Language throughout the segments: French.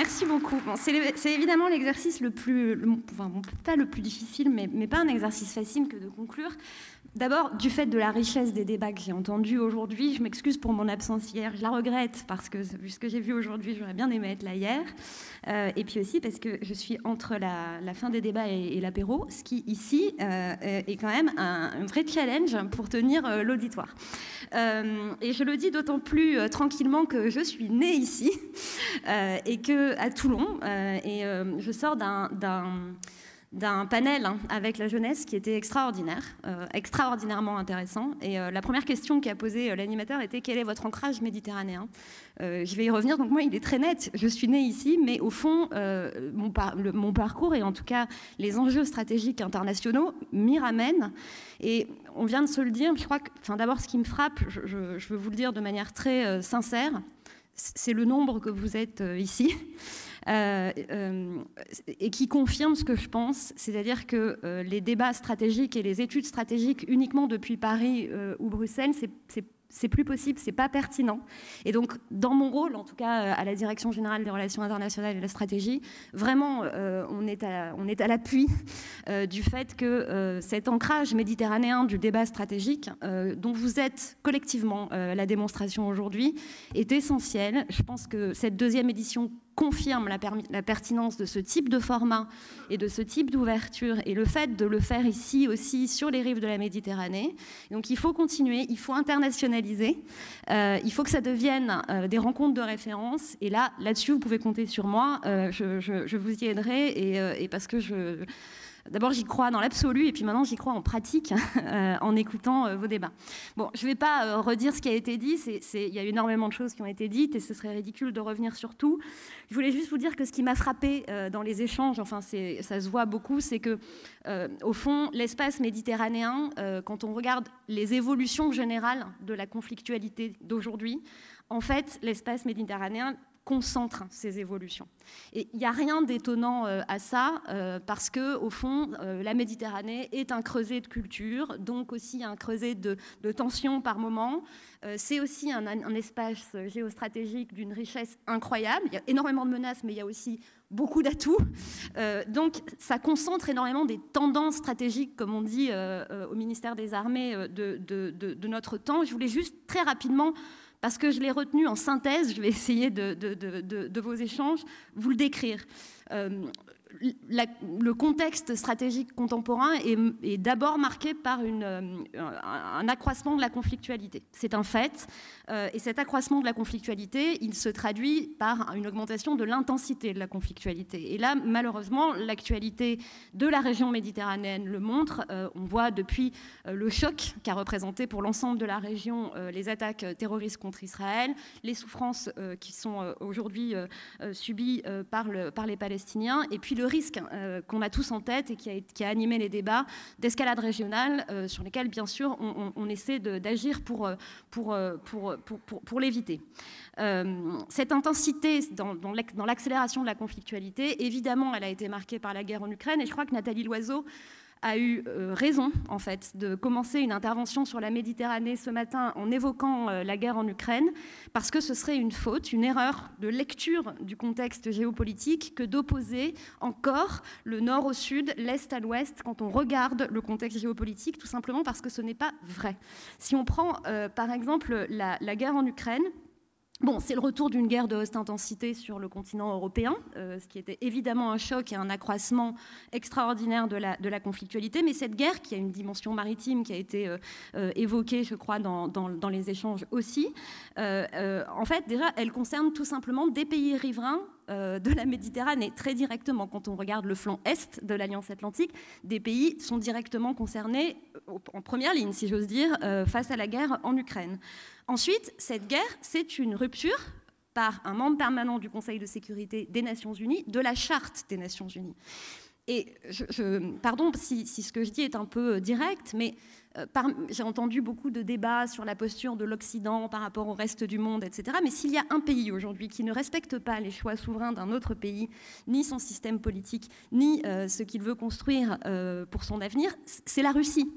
merci beaucoup. c'est évidemment l'exercice le plus, enfin, pas le plus difficile, mais, pas un exercice facile que de conclure. D'abord, du fait de la richesse des débats que j'ai entendus aujourd'hui, je m'excuse pour mon absence hier, je la regrette parce que vu ce que j'ai vu aujourd'hui, j'aurais bien aimé être là hier. Euh, et puis aussi parce que je suis entre la, fin des débats et, l'apéro, ce qui ici euh, est quand même un, vrai challenge pour tenir euh, l'auditoire. et je le dis d'autant plus tranquillement que je suis née ici et que à Toulon, et je sors d'un panel hein, avec la jeunesse qui était extraordinaire, euh, extraordinairement intéressant. Et euh, la première question qu'a posée euh, l'animateur était quel est votre ancrage méditerranéen? Je vais y revenir. Donc moi, il est très net. Je suis née ici, mais au fond, mon, parcours et en tout cas les enjeux stratégiques internationaux m'y ramènent. Et on vient de se le dire. Je crois que, d'abord, ce qui me frappe, je, veux vous le dire de manière très sincère, c'est le nombre que vous êtes ici. Euh, euh, et qui confirme ce que je pense, c'est-à-dire que euh, les débats stratégiques et les études stratégiques uniquement depuis Paris ou Bruxelles, c'est c'est plus possible, c'est pas pertinent. Et donc, dans mon rôle, en tout cas à la Direction générale des relations internationales et de la stratégie, vraiment, on est à, à l'appui du fait que cet ancrage méditerranéen du débat stratégique, dont vous êtes collectivement la démonstration aujourd'hui, est essentiel. Je pense que cette deuxième édition confirme la, pertinence de ce type de format et de ce type d'ouverture et le fait de le faire ici aussi sur les rives de la Méditerranée. Donc il faut continuer, il faut internationaliser, euh, il faut que ça devienne euh, des rencontres de référence et là, là-dessus, vous pouvez compter sur moi, euh, je, vous y aiderai et, et parce que je D'abord, j'y crois dans l'absolu, et puis maintenant, j'y crois en pratique, euh, en écoutant euh, vos débats. Bon, je ne vais pas euh, redire ce qui a été dit, il y a énormément de choses qui ont été dites, et ce serait ridicule de revenir sur tout. Je voulais juste vous dire que ce qui m'a frappé dans les échanges, enfin, ça se voit beaucoup, c'est que, au fond, l'espace méditerranéen, quand on regarde les évolutions générales de la conflictualité d'aujourd'hui, en fait, l'espace méditerranéen concentre ces évolutions. Et il n'y a rien d'étonnant euh, à ça, euh, parce que au fond, euh, la Méditerranée est un creuset de culture, donc aussi un creuset de, tensions par moment. c'est aussi un, espace géostratégique d'une richesse incroyable. Il y a énormément de menaces, mais il y a aussi beaucoup d'atouts. donc ça concentre énormément des tendances stratégiques, comme on dit au ministère des Armées de, notre temps. Je voulais juste très rapidement parce que je l'ai retenu en synthèse, je vais essayer de, vos échanges, vous le décrire. Euh, le contexte stratégique contemporain est, d'abord marqué par euh, un accroissement de la conflictualité. C'est un fait. Euh, et cet accroissement de la conflictualité, il se traduit par une augmentation de l'intensité de la conflictualité. Et là, malheureusement, l'actualité de la région méditerranéenne le montre. Euh, on voit depuis le choc qu'a représenté pour l'ensemble de la région les attaques terroristes contre Israël, les souffrances qui sont aujourd'hui subies par, par les Palestiniens, et puis le risque euh, qu'on a tous en tête et qui a, animé les débats d'escalade régionale, euh, sur lesquels, bien sûr, on, essaie d'agir pour, euh, pour, pour, pour l'éviter. cette intensité dans, dans l'accélération de la conflictualité, évidemment, elle a été marquée par la guerre en Ukraine, et je crois que Nathalie Loiseau a eu euh, raison, en fait, de commencer une intervention sur la Méditerranée ce matin en évoquant euh, la guerre en Ukraine, parce que ce serait une faute, une erreur de lecture du contexte géopolitique que d'opposer encore le nord au sud, l'est à l'ouest, quand on regarde le contexte géopolitique, tout simplement parce que ce n'est pas vrai. Si on prend, euh, par exemple, la guerre en Ukraine, Bon, c'est le retour d'une guerre de haute intensité sur le continent européen, euh, ce qui était évidemment un choc et un accroissement extraordinaire de la, conflictualité. Mais cette guerre, qui a une dimension maritime qui a été euh, euh, évoquée, je crois, dans, les échanges aussi, en fait, déjà, elle concerne tout simplement des pays riverains de la Méditerranée, très directement. Quand on regarde le flanc est de l'Alliance Atlantique, des pays sont directement concernés en première ligne, si j'ose dire, face à la guerre en Ukraine. Ensuite, cette guerre, c'est une rupture par un membre permanent du Conseil de sécurité des Nations Unies de la Charte des Nations Unies. Pardon si, ce que je dis est un peu euh, direct, mais euh, j'ai entendu beaucoup de débats sur la posture de l'Occident par rapport au reste du monde, etc. Mais s'il y a un pays aujourd'hui qui ne respecte pas les choix souverains d'un autre pays, ni son système politique, ni euh, ce qu'il veut construire pour son avenir, c'est la Russie.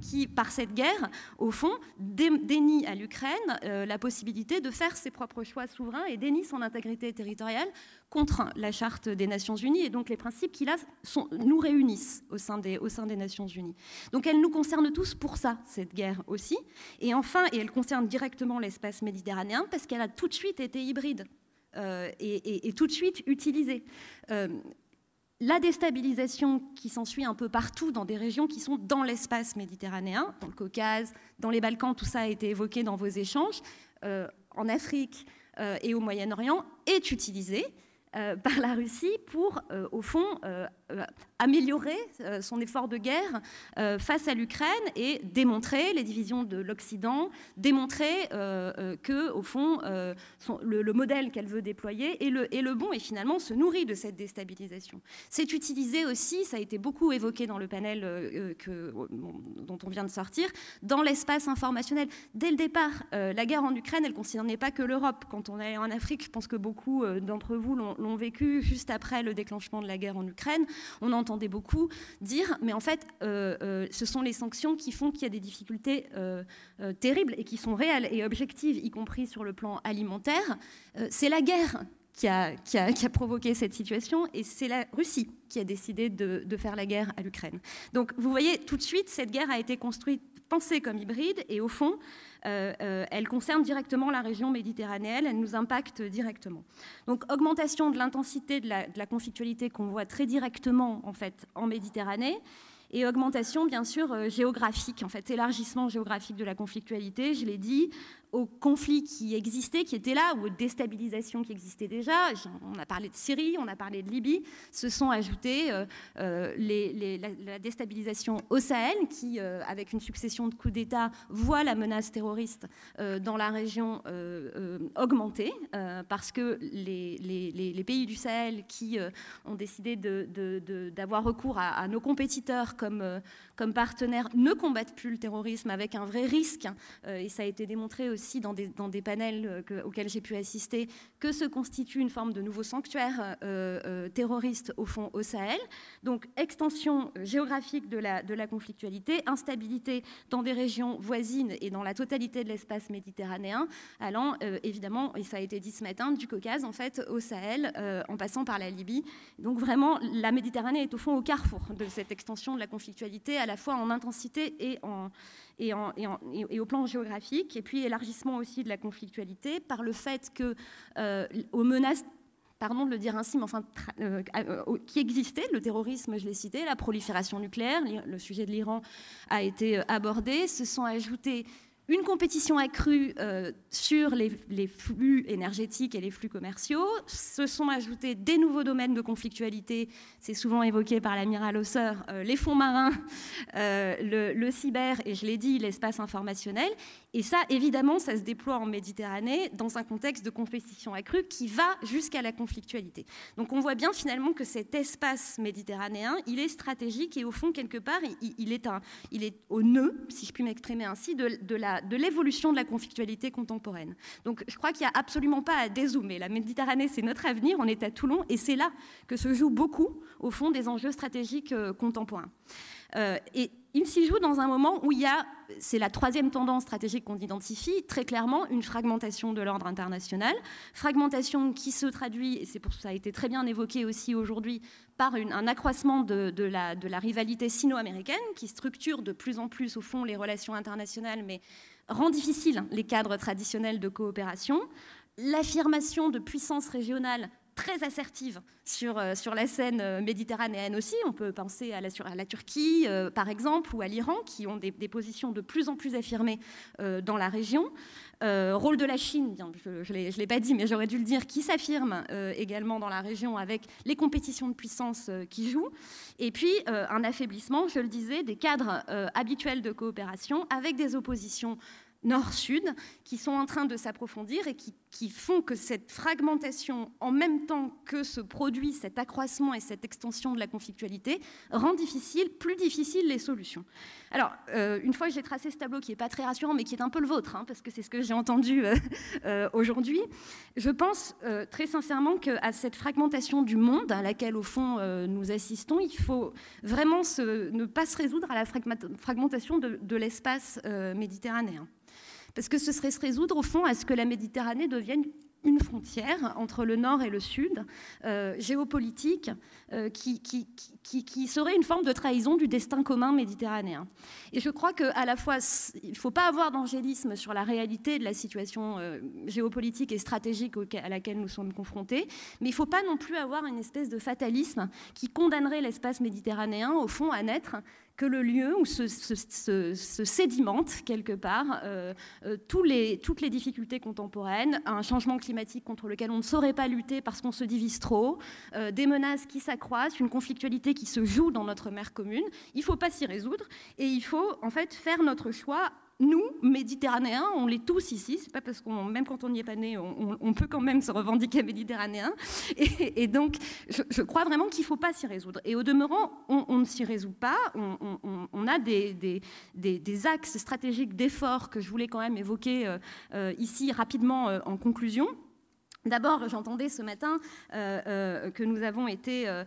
Qui, par cette guerre, au fond, dénie à l'Ukraine la possibilité de faire ses propres choix souverains et dénie son intégrité territoriale contre la Charte des Nations Unies et donc les principes qui là nous réunissent au sein, des, Nations Unies. Donc elle nous concerne tous pour ça, cette guerre aussi. Et enfin, et elle concerne directement l'espace méditerranéen parce qu'elle a tout de suite été hybride euh, et, tout de suite utilisée. Euh, la déstabilisation qui s'ensuit un peu partout dans des régions qui sont dans l'espace méditerranéen, dans le Caucase, dans les Balkans, tout ça a été évoqué dans vos échanges, euh, en Afrique et au Moyen-Orient, est utilisée euh, par la Russie pour, euh, au fond, euh, améliorer son effort de guerre face à l'Ukraine et démontrer les divisions de l'Occident, démontrer que, au fond, le, modèle qu'elle veut déployer est le, bon et finalement se nourrit de cette déstabilisation. C'est utilisé aussi, ça a été beaucoup évoqué dans le panel dont on vient de sortir, dans l'espace informationnel. Dès le départ, la guerre en Ukraine, elle ne concernait pas que l'Europe. Quand on est en Afrique, je pense que beaucoup d'entre vous l'ont vécu juste après le déclenchement de la guerre en Ukraine, on entendait beaucoup dire, mais en fait, euh, euh, ce sont les sanctions qui font qu'il y a des difficultés euh, terribles et qui sont réelles et objectives, y compris sur le plan alimentaire. c'est la guerre qui a, provoqué cette situation et c'est la Russie qui a décidé de, faire la guerre à l'Ukraine. Donc vous voyez, tout de suite, cette guerre a été construite, pensée comme hybride et au fond, euh, euh, elle concerne directement la région méditerranéenne, elle nous impacte directement. Donc augmentation de l'intensité de la, conflictualité qu'on voit très directement en Méditerranée et augmentation bien sûr euh, géographique, en fait élargissement géographique de la conflictualité, je l'ai dit, aux conflits qui existaient, qui étaient là, ou aux déstabilisations qui existaient déjà. On a parlé de Syrie, on a parlé de Libye. Se sont ajoutées euh, euh, la, déstabilisation au Sahel, qui, euh, avec une succession de coups d'État, voit la menace terroriste dans la région augmenter, parce que les, pays du Sahel qui ont décidé d'avoir recours à, nos compétiteurs comme partenaires ne combattent plus le terrorisme avec un vrai risque, et ça a été démontré aussi dans des, panels euh, auxquels j'ai pu assister que se constitue une forme de nouveau sanctuaire euh, euh, terroriste au fond au Sahel. Donc extension géographique de la, de la conflictualité, instabilité dans des régions voisines et dans la totalité de l'espace méditerranéen, allant évidemment, et ça a été dit ce matin, du Caucase en fait au Sahel, en passant par la Libye. Donc vraiment, la Méditerranée est au fond au carrefour de cette extension de la conflictualité, à la fois en intensité et en et, au plan géographique, et puis élargissement aussi de la conflictualité par le fait que euh, aux menaces pardon de le dire ainsi, mais enfin, euh, euh, qui existaient, le terrorisme, je l'ai cité, la prolifération nucléaire, le sujet de l'Iran a été abordé, se sont ajoutés une compétition accrue euh, sur les, flux énergétiques et les flux commerciaux. Se sont ajoutés des nouveaux domaines de conflictualité, c'est souvent évoqué par l'amiral Hausseur, euh, les fonds marins, euh, le, cyber et je l'ai dit, l'espace informationnel. Et ça, évidemment, ça se déploie en Méditerranée dans un contexte de compétition accrue qui va jusqu'à la conflictualité. Donc on voit bien finalement que cet espace méditerranéen, il est stratégique et au fond, quelque part, il, est, un, il est au nœud, si je puis m'exprimer ainsi, de, de l'évolution de, de la conflictualité contemporaine. Donc je crois qu'il n'y a absolument pas à dézoomer. La Méditerranée, c'est notre avenir, on est à Toulon et c'est là que se jouent beaucoup, au fond, des enjeux stratégiques euh, contemporains. Euh, et il s'y joue dans un moment où il y a, c'est la troisième tendance stratégique qu'on identifie, très clairement une fragmentation de l'ordre international, fragmentation qui se traduit, et c'est pour ça a été très bien évoqué aussi aujourd'hui, par un accroissement de, la, de la rivalité sino-américaine qui structure de plus en plus au fond les relations internationales, mais rend difficile les cadres traditionnels de coopération, l'affirmation de puissances régionales très assertive sur, euh, sur la scène euh, méditerranéenne aussi. On peut penser à la, Turquie, euh, par exemple, ou à l'Iran, qui ont des, positions de plus en plus affirmées dans la région. rôle de la Chine, bien, je ne l'ai pas dit, mais j'aurais dû le dire, qui s'affirme également dans la région avec les compétitions de puissance qui jouent. Et puis, un affaiblissement, je le disais, des cadres habituels de coopération avec des oppositions nord-sud, qui sont en train de s'approfondir et qui, font que cette fragmentation, en même temps que se produit cet accroissement et cette extension de la conflictualité, rend difficile, plus difficile les solutions. Alors, euh, une fois que j'ai tracé ce tableau qui n'est pas très rassurant, mais qui est un peu le vôtre, hein, parce que c'est ce que j'ai entendu euh, euh, aujourd'hui, je pense très sincèrement qu'à cette fragmentation du monde à laquelle, au fond, nous assistons, il faut vraiment ne pas se résoudre à la fragmentation de l'espace méditerranéen. Parce que ce serait se résoudre, au fond, à ce que la Méditerranée devienne une frontière entre le nord et le sud, euh, géopolitique, euh, qui, serait une forme de trahison du destin commun méditerranéen. Et je crois qu'à la fois, il ne faut pas avoir d'angélisme sur la réalité de la situation euh, géopolitique et stratégique à laquelle nous sommes confrontés, mais il ne faut pas non plus avoir une espèce de fatalisme qui condamnerait l'espace méditerranéen, au fond, à naître que le lieu où se, sédimentent quelque part euh, euh, toutes les difficultés contemporaines, un changement climatique contre lequel on ne saurait pas lutter parce qu'on se divise trop, euh, des menaces qui s'accroissent, une conflictualité qui se joue dans notre mer commune. Il ne faut pas s'y résoudre et il faut en fait faire notre choix nous, Méditerranéens, on l'est tous ici. C'est pas parce qu'on, même quand on n'y est pas né, on, peut quand même se revendiquer méditerranéen. Et, donc, je, crois vraiment qu'il ne faut pas s'y résoudre. Et au demeurant, on, ne s'y résout pas. On, a des, axes stratégiques d'effort que je voulais quand même évoquer euh, euh, ici rapidement euh, en conclusion. D'abord, j'entendais ce matin euh, euh, que nous avons été euh,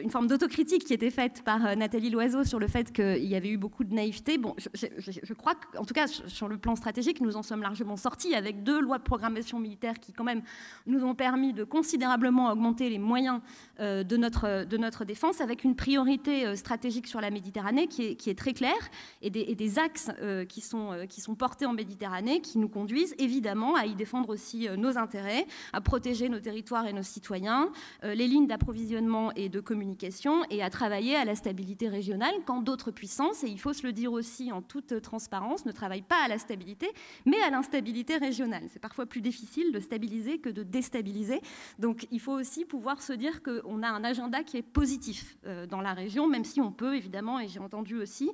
une forme d'autocritique qui était faite par Nathalie Loiseau sur le fait qu'il y avait eu beaucoup de naïveté. Bon, je, crois qu'en tout cas sur le plan stratégique, nous en sommes largement sortis avec deux lois de programmation militaire qui quand même nous ont permis de considérablement augmenter les moyens de, notre, de notre défense, avec une priorité stratégique sur la Méditerranée qui est, très claire et des, et des axes qui, sont, qui sont portés en Méditerranée qui nous conduisent évidemment à y défendre aussi nos intérêts à protéger nos territoires et nos citoyens, euh, les lignes d'approvisionnement et de communication, et à travailler à la stabilité régionale quand d'autres puissances, et il faut se le dire aussi en toute transparence, ne travaillent pas à la stabilité, mais à l'instabilité régionale. C'est parfois plus difficile de stabiliser que de déstabiliser. Donc il faut aussi pouvoir se dire qu'on a un agenda qui est positif euh, dans la région, même si on peut évidemment, et j'ai entendu aussi,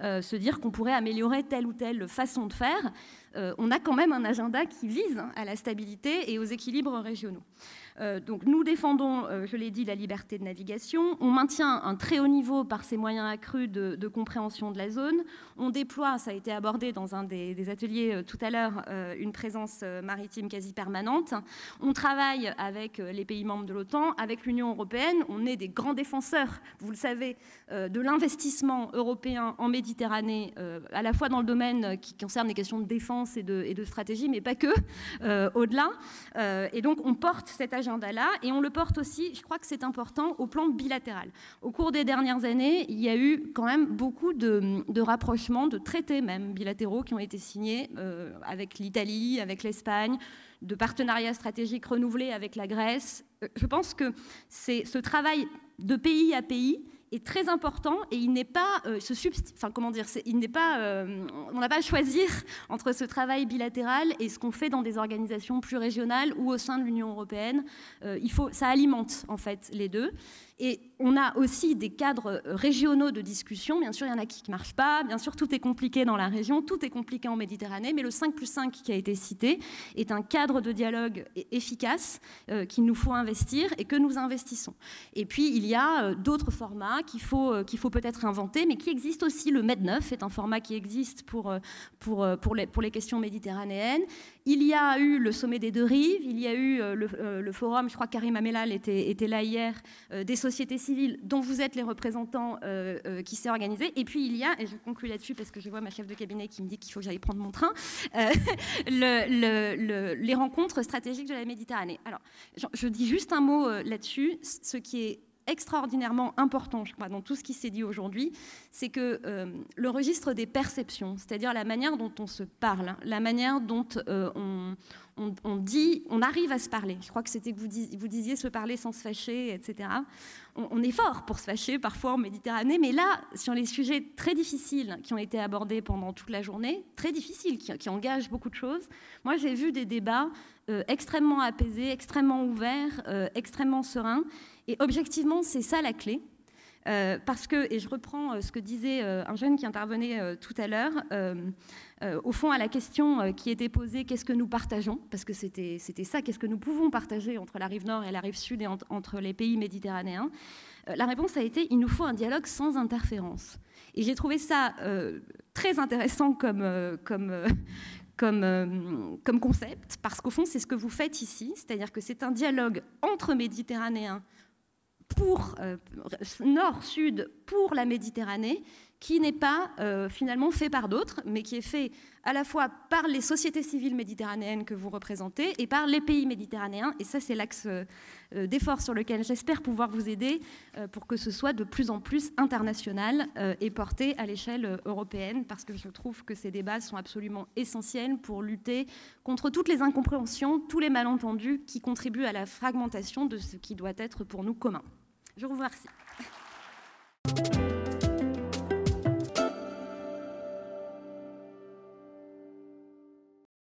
euh, se dire qu'on pourrait améliorer telle ou telle façon de faire. Euh, on a quand même un agenda qui vise à la stabilité et aux équilibres régionaux. Euh, donc nous défendons, euh, je l'ai dit, la liberté de navigation. On maintient un très haut niveau par ces moyens accrus de, compréhension de la zone. On déploie, ça a été abordé dans un des, ateliers euh, tout à l'heure, une présence maritime quasi permanente. On travaille avec les pays membres de l'OTAN, avec l'Union européenne. On est des grands défenseurs, vous le savez, de l'investissement européen en Méditerranée, à la fois dans le domaine qui concerne les questions de défense et de, stratégie, mais pas que, au-delà. et donc on porte cet agenda et on le porte aussi, je crois que c'est important, au plan bilatéral. Au cours des dernières années, il y a eu quand même beaucoup de, rapprochements, de traités même bilatéraux qui ont été signés euh, avec l'Italie, avec l'Espagne, de partenariats stratégiques renouvelés avec la Grèce. Euh, je pense que c'est ce travail de pays à pays est très important et il n'est pas euh, enfin comment dire, il n'est pas, euh, on n'a pas à choisir entre ce travail bilatéral et ce qu'on fait dans des organisations plus régionales ou au sein de l'Union européenne. Euh, il faut, ça alimente en fait les deux. Et on a aussi des cadres euh, régionaux de discussion. Bien sûr, il y en a qui ne marchent pas. Bien sûr, tout est compliqué dans la région, tout est compliqué en Méditerranée. Mais le 5 plus 5 qui a été cité est un cadre de dialogue efficace euh, qu'il nous faut investir et que nous investissons. Et puis, il y a euh, d'autres formats qu'il faut, qu'il faut peut-être inventer, mais qui existent aussi. Le MED9 est un format qui existe pour, pour, pour, les, questions méditerranéennes. Il y a eu le sommet des deux rives, il y a eu le, forum, je crois que Karim Amelal était, était là hier, des société civile dont vous êtes les représentants euh, euh, qui s'est organisé. Et puis il y a, et je conclue là-dessus parce que je vois ma chef de cabinet qui me dit qu'il faut que j'aille prendre mon train, euh, les rencontres stratégiques de la Méditerranée. Alors, je dis juste un mot là-dessus. Ce qui est extraordinairement important, je crois, dans tout ce qui s'est dit aujourd'hui, c'est que le registre des perceptions, c'est-à-dire la manière dont on se parle, la manière dont on, on, dit, on arrive à se parler. Je crois que c'était que vous, vous, disiez se parler sans se fâcher, etc. On, est fort pour se fâcher parfois en Méditerranée, mais là, sur les sujets très difficiles qui ont été abordés pendant toute la journée, très difficiles, qui, engagent beaucoup de choses, moi j'ai vu des débats euh, extrêmement apaisés, extrêmement ouverts, euh, extrêmement sereins. Et objectivement, c'est ça la clé. parce que, et je reprends ce que disait un jeune qui intervenait tout à l'heure, au fond à la question qui était posée, qu'est-ce que nous partageons? Parce que c'était ça, qu'est-ce que nous pouvons partager entre la rive nord et la rive sud et entre les pays méditerranéens? La réponse a été, il nous faut un dialogue sans interférence. Et j'ai trouvé ça très intéressant comme, comme concept, parce qu'au fond, c'est ce que vous faites ici, c'est-à-dire que c'est un dialogue entre Méditerranéens pour euh, nord-sud pour la Méditerranée, qui n'est pas euh, finalement fait par d'autres, mais qui est fait à la fois par les sociétés civiles méditerranéennes que vous représentez et par les pays méditerranéens. Et ça, c'est l'axe euh, d'effort sur lequel j'espère pouvoir vous aider pour que ce soit de plus en plus international et porté à l'échelle européenne, parce que je trouve que ces débats sont absolument essentiels pour lutter contre toutes les incompréhensions, tous les malentendus qui contribuent à la fragmentation de ce qui doit être pour nous commun. Je vous remercie.